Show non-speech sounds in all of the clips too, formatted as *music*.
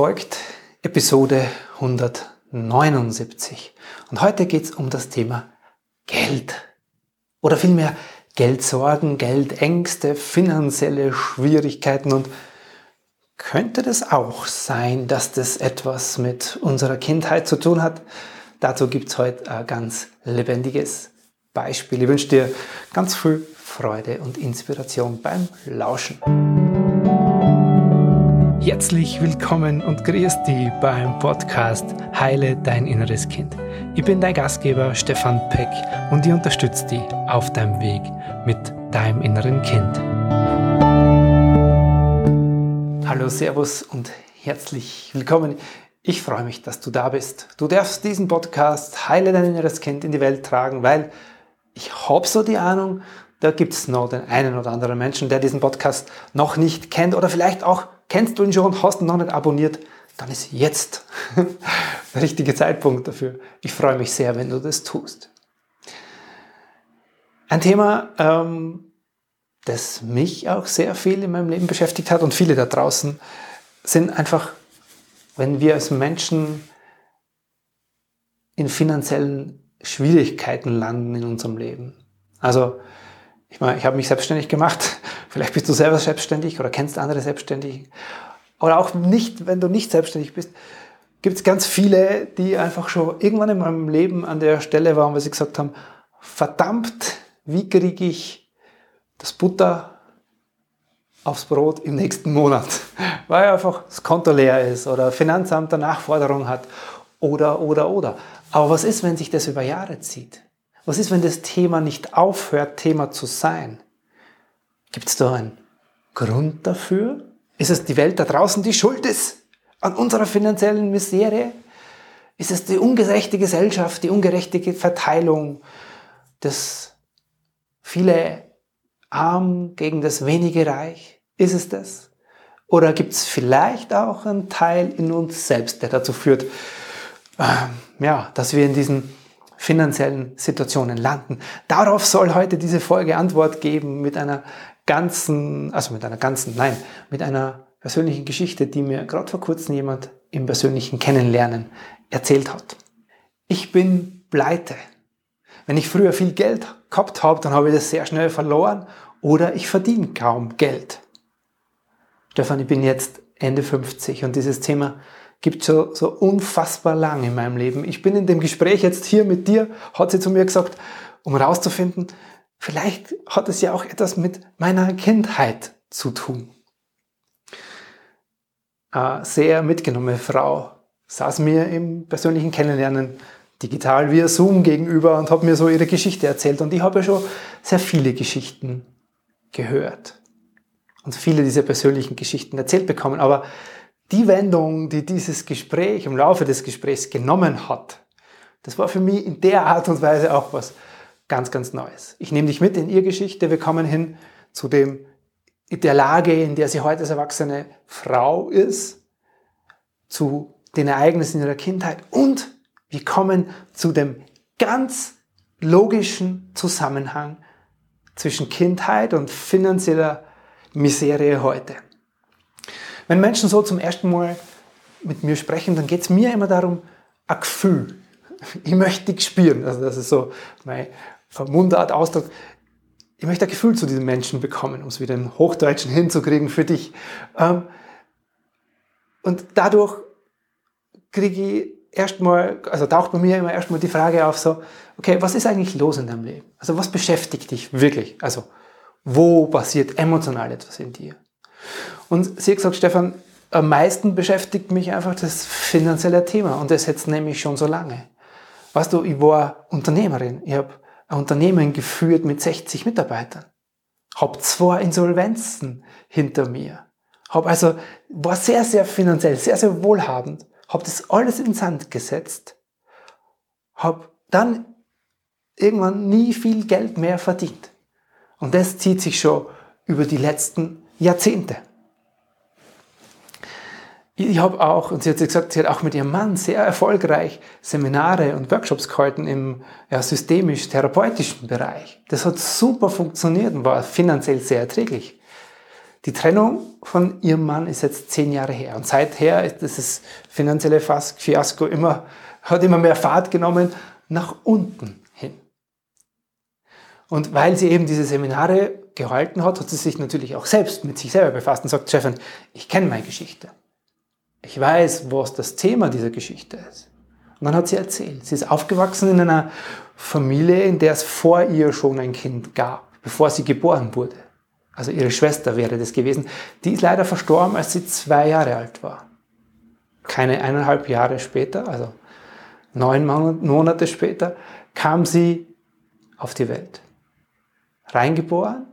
folgt Episode 179 und heute geht es um das Thema Geld oder vielmehr Geldsorgen, Geldängste, finanzielle Schwierigkeiten und könnte das auch sein, dass das etwas mit unserer Kindheit zu tun hat? Dazu gibt es heute ein ganz lebendiges Beispiel. Ich wünsche dir ganz viel Freude und Inspiration beim Lauschen. Herzlich willkommen und grüß dich beim Podcast Heile dein inneres Kind. Ich bin dein Gastgeber Stefan Peck und ich unterstütze dich auf deinem Weg mit deinem inneren Kind. Hallo, Servus und herzlich willkommen. Ich freue mich, dass du da bist. Du darfst diesen Podcast Heile dein inneres Kind in die Welt tragen, weil ich habe so die Ahnung, da gibt es noch den einen oder anderen Menschen, der diesen Podcast noch nicht kennt oder vielleicht auch kennst du ihn schon, hast ihn noch nicht abonniert, dann ist jetzt *laughs* der richtige Zeitpunkt dafür. Ich freue mich sehr, wenn du das tust. Ein Thema, ähm, das mich auch sehr viel in meinem Leben beschäftigt hat und viele da draußen, sind einfach, wenn wir als Menschen in finanziellen Schwierigkeiten landen in unserem Leben. Also ich meine, ich habe mich selbstständig gemacht. *laughs* Vielleicht bist du selber selbstständig oder kennst andere selbstständig. Oder auch nicht, wenn du nicht selbstständig bist, gibt es ganz viele, die einfach schon irgendwann in meinem Leben an der Stelle waren, weil sie gesagt haben, verdammt, wie kriege ich das Butter aufs Brot im nächsten Monat? *laughs* Weil einfach das Konto leer ist oder Finanzamt eine Nachforderung hat oder, oder, oder. Aber was ist, wenn sich das über Jahre zieht? Was ist, wenn das Thema nicht aufhört, Thema zu sein? Gibt es da einen Grund dafür? Ist es die Welt da draußen, die schuld ist an unserer finanziellen Misere? Ist es die ungerechte Gesellschaft, die ungerechte Verteilung, das viele arm gegen das wenige reich? Ist es das? Oder gibt es vielleicht auch einen Teil in uns selbst, der dazu führt, äh, ja, dass wir in diesen finanziellen Situationen landen. Darauf soll heute diese Folge Antwort geben mit einer ganzen, also mit einer ganzen, nein, mit einer persönlichen Geschichte, die mir gerade vor kurzem jemand im persönlichen Kennenlernen erzählt hat. Ich bin pleite. Wenn ich früher viel Geld gehabt habe, dann habe ich das sehr schnell verloren oder ich verdiene kaum Geld. Stefan, ich bin jetzt Ende 50 und dieses Thema gibt schon so unfassbar lang in meinem Leben. Ich bin in dem Gespräch jetzt hier mit dir, hat sie zu mir gesagt, um herauszufinden, vielleicht hat es ja auch etwas mit meiner Kindheit zu tun. Eine sehr mitgenommene Frau saß mir im persönlichen Kennenlernen digital via Zoom gegenüber und hat mir so ihre Geschichte erzählt. Und ich habe ja schon sehr viele Geschichten gehört und viele dieser persönlichen Geschichten erzählt bekommen. Aber die Wendung, die dieses Gespräch im Laufe des Gesprächs genommen hat, das war für mich in der Art und Weise auch was ganz, ganz Neues. Ich nehme dich mit in ihr Geschichte. Wir kommen hin zu dem, der Lage, in der sie heute als erwachsene Frau ist, zu den Ereignissen ihrer Kindheit und wir kommen zu dem ganz logischen Zusammenhang zwischen Kindheit und finanzieller Miserie heute. Wenn Menschen so zum ersten Mal mit mir sprechen, dann geht es mir immer darum, ein Gefühl. Ich möchte dich spüren. Also das ist so mein Mundart Ausdruck. Ich möchte ein Gefühl zu diesen Menschen bekommen, um es wieder im Hochdeutschen hinzukriegen für dich. Ähm, und dadurch kriege ich erstmal, also taucht bei mir immer erstmal die Frage auf, so, okay, was ist eigentlich los in deinem Leben? Also was beschäftigt dich wirklich? Also wo passiert emotional etwas in dir? Und sie hat gesagt, Stefan, am meisten beschäftigt mich einfach das finanzielle Thema und das jetzt nämlich schon so lange. Weißt du, ich war Unternehmerin. Ich habe ein Unternehmen geführt mit 60 Mitarbeitern. Habe zwei Insolvenzen hinter mir. Hab also, war sehr, sehr finanziell, sehr, sehr wohlhabend. Habe das alles in Sand gesetzt. Habe dann irgendwann nie viel Geld mehr verdient. Und das zieht sich schon über die letzten Jahrzehnte. Ich habe auch, und sie hat gesagt, sie hat auch mit ihrem Mann sehr erfolgreich Seminare und Workshops gehalten im ja, systemisch-therapeutischen Bereich. Das hat super funktioniert und war finanziell sehr erträglich. Die Trennung von ihrem Mann ist jetzt zehn Jahre her. Und seither ist das finanzielle Fiasko immer, hat immer mehr Fahrt genommen nach unten. Und weil sie eben diese Seminare gehalten hat, hat sie sich natürlich auch selbst mit sich selber befasst und sagt, Stefan, ich kenne meine Geschichte. Ich weiß, was das Thema dieser Geschichte ist. Und dann hat sie erzählt, sie ist aufgewachsen in einer Familie, in der es vor ihr schon ein Kind gab, bevor sie geboren wurde also ihre Schwester wäre das gewesen, die ist leider verstorben, als sie zwei Jahre alt war. Keine eineinhalb Jahre später, also neun Monate später, kam sie auf die Welt. Reingeboren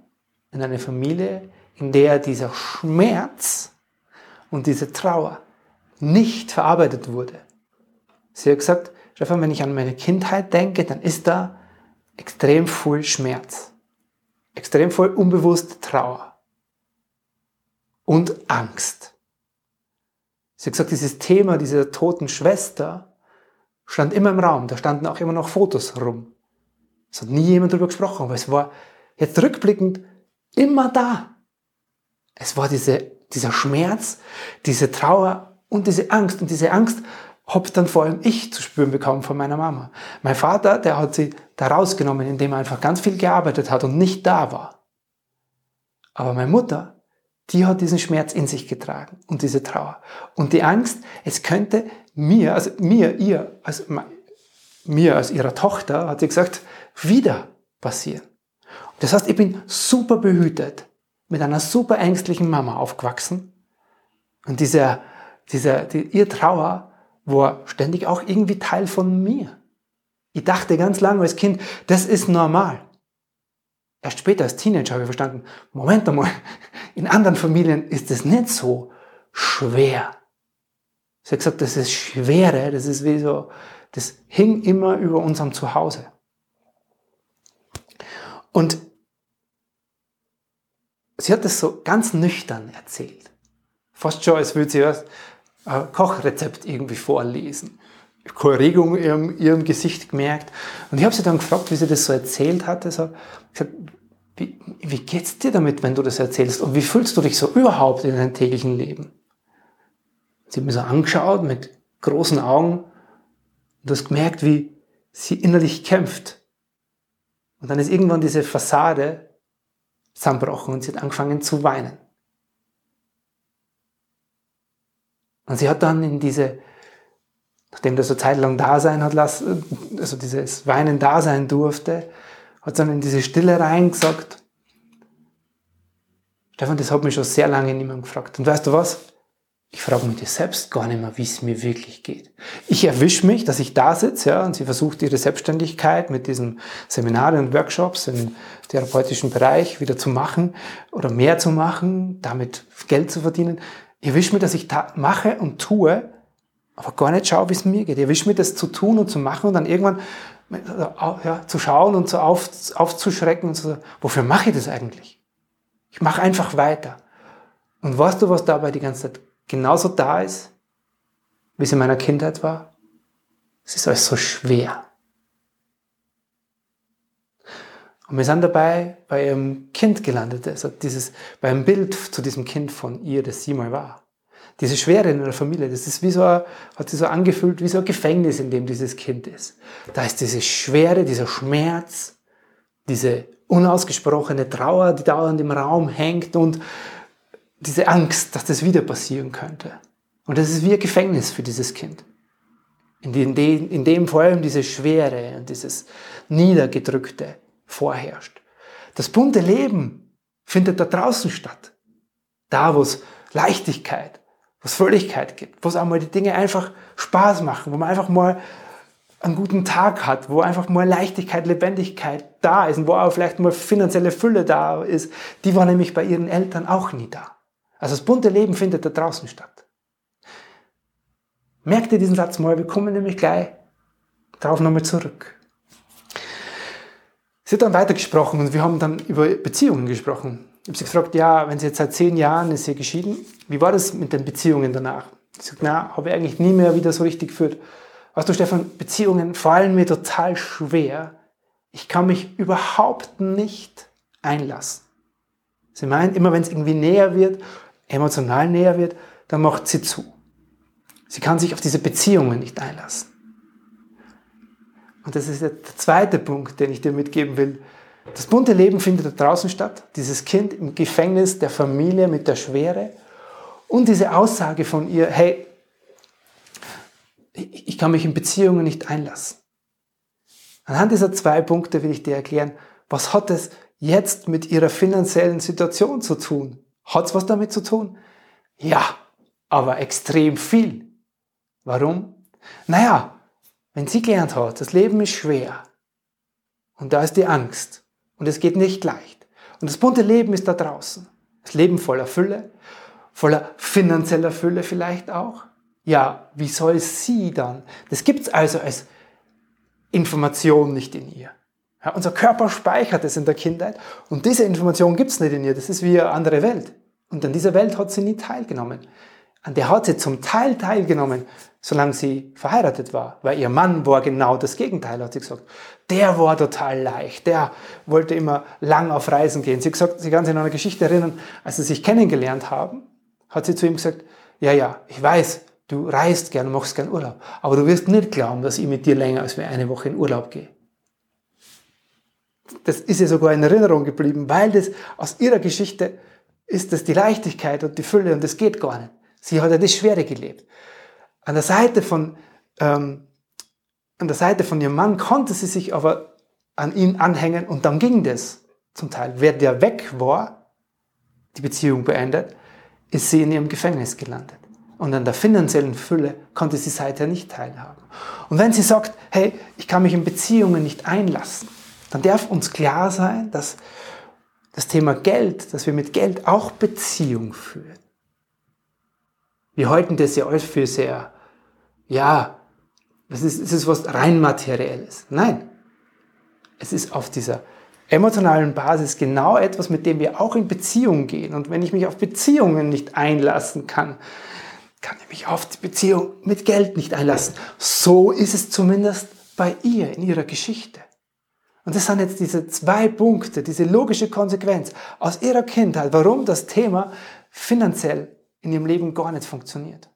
in eine Familie, in der dieser Schmerz und diese Trauer nicht verarbeitet wurde. Sie hat gesagt, Stefan, wenn ich an meine Kindheit denke, dann ist da extrem viel Schmerz extrem voll unbewusst Trauer und Angst. Sie hat gesagt, dieses Thema dieser toten Schwester stand immer im Raum. Da standen auch immer noch Fotos rum. Es hat nie jemand darüber gesprochen, aber es war jetzt rückblickend immer da. Es war diese, dieser Schmerz, diese Trauer und diese Angst. Und diese Angst habe dann vor allem ich zu spüren bekommen von meiner Mama. Mein Vater, der hat sie da rausgenommen, indem er einfach ganz viel gearbeitet hat und nicht da war. Aber meine Mutter, die hat diesen Schmerz in sich getragen und diese Trauer. Und die Angst, es könnte mir, also mir, ihr, also mir als ihrer Tochter, hat sie gesagt, wieder passieren. Das heißt, ich bin super behütet, mit einer super ängstlichen Mama aufgewachsen. Und dieser, dieser, die, ihr Trauer war ständig auch irgendwie Teil von mir. Ich dachte ganz lange als Kind, das ist normal. Erst später als Teenager habe ich verstanden, Moment einmal, in anderen Familien ist es nicht so schwer. Sie hat gesagt, das ist Schwere, das ist wie so, das hing immer über unserem Zuhause. Und sie hat das so ganz nüchtern erzählt. Fast schon, als würde sie erst ein Kochrezept irgendwie vorlesen. Keine Regung in ihrem, ihrem Gesicht gemerkt. Und ich habe sie dann gefragt, wie sie das so erzählt hatte. So, gesagt, wie, wie geht's dir damit, wenn du das erzählst? Und wie fühlst du dich so überhaupt in deinem täglichen Leben? Sie hat mir so angeschaut mit großen Augen und hast gemerkt, wie sie innerlich kämpft. Und dann ist irgendwann diese Fassade zusammenbrochen und sie hat angefangen zu weinen. Und sie hat dann in diese, nachdem das so zeitlang da sein hat lassen, also dieses Weinen da sein durfte, hat dann in diese Stille rein gesagt, Stefan, das hat mich schon sehr lange niemand gefragt. Und weißt du was? Ich frage mich das selbst gar nicht mehr, wie es mir wirklich geht. Ich erwische mich, dass ich da sitze, ja, und sie versucht ihre Selbstständigkeit mit diesen Seminaren und Workshops im therapeutischen Bereich wieder zu machen oder mehr zu machen, damit Geld zu verdienen. Ich erwische mich, dass ich da mache und tue, aber gar nicht schaue, wie es mir geht. Ich erwische mich, das zu tun und zu machen und dann irgendwann ja, zu schauen und so auf, aufzuschrecken und so, wofür mache ich das eigentlich? Ich mache einfach weiter. Und weißt du, was dabei die ganze Zeit genauso da ist, wie es in meiner Kindheit war? Es ist alles so schwer. Und wir sind dabei bei ihrem Kind gelandet, also dieses, bei einem Bild zu diesem Kind von ihr, das sie mal war. Diese Schwere in der Familie, das ist wie so, hat sich so angefühlt wie so ein Gefängnis, in dem dieses Kind ist. Da ist diese Schwere, dieser Schmerz, diese unausgesprochene Trauer, die dauernd im Raum hängt und diese Angst, dass das wieder passieren könnte. Und das ist wie ein Gefängnis für dieses Kind. In dem, in dem vor allem diese Schwere und dieses Niedergedrückte vorherrscht. Das bunte Leben findet da draußen statt. Da, wo es Leichtigkeit, wo es Fröhlichkeit gibt, wo es einmal die Dinge einfach Spaß machen, wo man einfach mal einen guten Tag hat, wo einfach mal Leichtigkeit, Lebendigkeit da ist und wo auch vielleicht mal finanzielle Fülle da ist, die war nämlich bei ihren Eltern auch nie da. Also das bunte Leben findet da draußen statt. Merkt ihr diesen Satz mal, wir kommen nämlich gleich darauf nochmal zurück. Sie hat dann weitergesprochen und wir haben dann über Beziehungen gesprochen. Ich habe sie gefragt, ja, wenn sie jetzt seit zehn Jahren ist sie geschieden, wie war das mit den Beziehungen danach? Sie sagt, na, habe ich eigentlich nie mehr wieder so richtig geführt. Weißt du, Stefan, Beziehungen fallen mir total schwer. Ich kann mich überhaupt nicht einlassen. Sie meint, immer wenn es irgendwie näher wird, emotional näher wird, dann macht sie zu. Sie kann sich auf diese Beziehungen nicht einlassen. Und das ist der zweite Punkt, den ich dir mitgeben will. Das bunte Leben findet da draußen statt. Dieses Kind im Gefängnis der Familie mit der Schwere. Und diese Aussage von ihr, hey, ich kann mich in Beziehungen nicht einlassen. Anhand dieser zwei Punkte will ich dir erklären, was hat es jetzt mit ihrer finanziellen Situation zu tun? Hat es was damit zu tun? Ja, aber extrem viel. Warum? Naja, wenn sie gelernt hat, das Leben ist schwer und da ist die Angst und es geht nicht leicht und das bunte Leben ist da draußen. Das Leben voller Fülle, voller finanzieller Fülle vielleicht auch. Ja, wie soll sie dann? Das gibt es also als Information nicht in ihr. Ja, unser Körper speichert es in der Kindheit und diese Information gibt es nicht in ihr. Das ist wie eine andere Welt. Und an dieser Welt hat sie nie teilgenommen. An der hat sie zum Teil teilgenommen, solange sie verheiratet war. Weil ihr Mann war genau das Gegenteil, hat sie gesagt. Der war total leicht, der wollte immer lang auf Reisen gehen. Sie, gesagt, sie kann sich an eine Geschichte erinnern, als sie sich kennengelernt haben, hat sie zu ihm gesagt, ja, ja, ich weiß, du reist gern machst gern Urlaub, aber du wirst nicht glauben, dass ich mit dir länger als eine Woche in Urlaub gehe das ist ihr sogar in Erinnerung geblieben, weil das aus ihrer Geschichte ist das die Leichtigkeit und die Fülle und das geht gar nicht. Sie hat ja das Schwere gelebt. An der Seite von, ähm, an der Seite von ihrem Mann konnte sie sich aber an ihn anhängen und dann ging das zum Teil. Wer der weg war, die Beziehung beendet, ist sie in ihrem Gefängnis gelandet. Und an der finanziellen Fülle konnte sie seither nicht teilhaben. Und wenn sie sagt, hey, ich kann mich in Beziehungen nicht einlassen, dann darf uns klar sein, dass das Thema Geld, dass wir mit Geld auch Beziehung führen. Wir halten das ja alles für sehr, ja, es ist, es ist was rein materielles. Nein, es ist auf dieser emotionalen Basis genau etwas, mit dem wir auch in Beziehung gehen. Und wenn ich mich auf Beziehungen nicht einlassen kann, kann ich mich auf die Beziehung mit Geld nicht einlassen. So ist es zumindest bei ihr in ihrer Geschichte. Und das sind jetzt diese zwei Punkte, diese logische Konsequenz aus ihrer Kindheit, warum das Thema finanziell in ihrem Leben gar nicht funktioniert.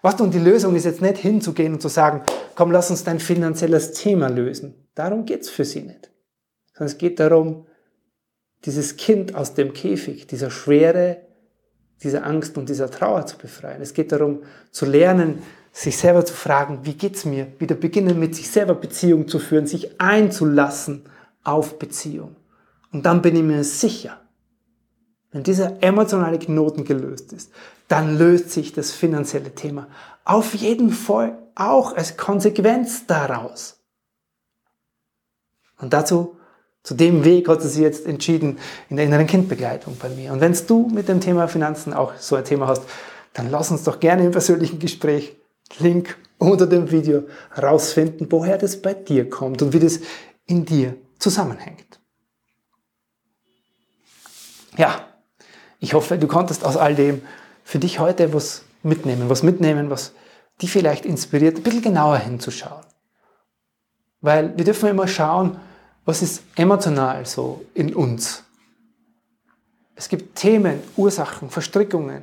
Was und die Lösung ist jetzt nicht hinzugehen und zu sagen, komm, lass uns dein finanzielles Thema lösen. Darum geht's für sie nicht. Sondern es geht darum, dieses Kind aus dem Käfig, dieser Schwere, dieser Angst und dieser Trauer zu befreien. Es geht darum, zu lernen, sich selber zu fragen, wie geht's mir? Wieder beginnen mit sich selber Beziehung zu führen, sich einzulassen auf Beziehung. Und dann bin ich mir sicher, wenn dieser emotionale Knoten gelöst ist, dann löst sich das finanzielle Thema auf jeden Fall auch als Konsequenz daraus. Und dazu, zu dem Weg hat sie sich jetzt entschieden in der inneren Kindbegleitung bei mir. Und wenn du mit dem Thema Finanzen auch so ein Thema hast, dann lass uns doch gerne im persönlichen Gespräch Link unter dem Video herausfinden, woher das bei dir kommt und wie das in dir zusammenhängt. Ja, ich hoffe, du konntest aus all dem für dich heute was mitnehmen, was mitnehmen, was dich vielleicht inspiriert, ein bisschen genauer hinzuschauen. Weil wir dürfen immer schauen, was ist emotional so in uns. Es gibt Themen, Ursachen, Verstrickungen,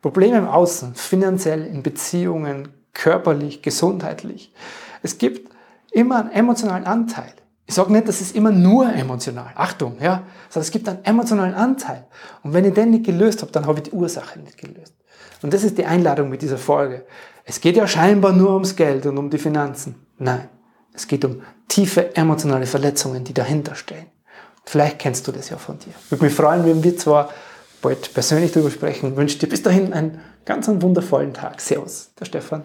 Probleme im Außen, finanziell, in Beziehungen, körperlich, gesundheitlich. Es gibt immer einen emotionalen Anteil. Ich sage nicht, das ist immer nur emotional. Achtung, ja. Sondern es gibt einen emotionalen Anteil. Und wenn ich den nicht gelöst habe, dann habe ich die Ursache nicht gelöst. Und das ist die Einladung mit dieser Folge. Es geht ja scheinbar nur ums Geld und um die Finanzen. Nein. Es geht um tiefe emotionale Verletzungen, die dahinter stehen. Vielleicht kennst du das ja von dir. Würde mich freuen, wenn wir zwar bald persönlich darüber sprechen. Wünsche dir bis dahin einen ganz wundervollen Tag. Servus, der Stefan.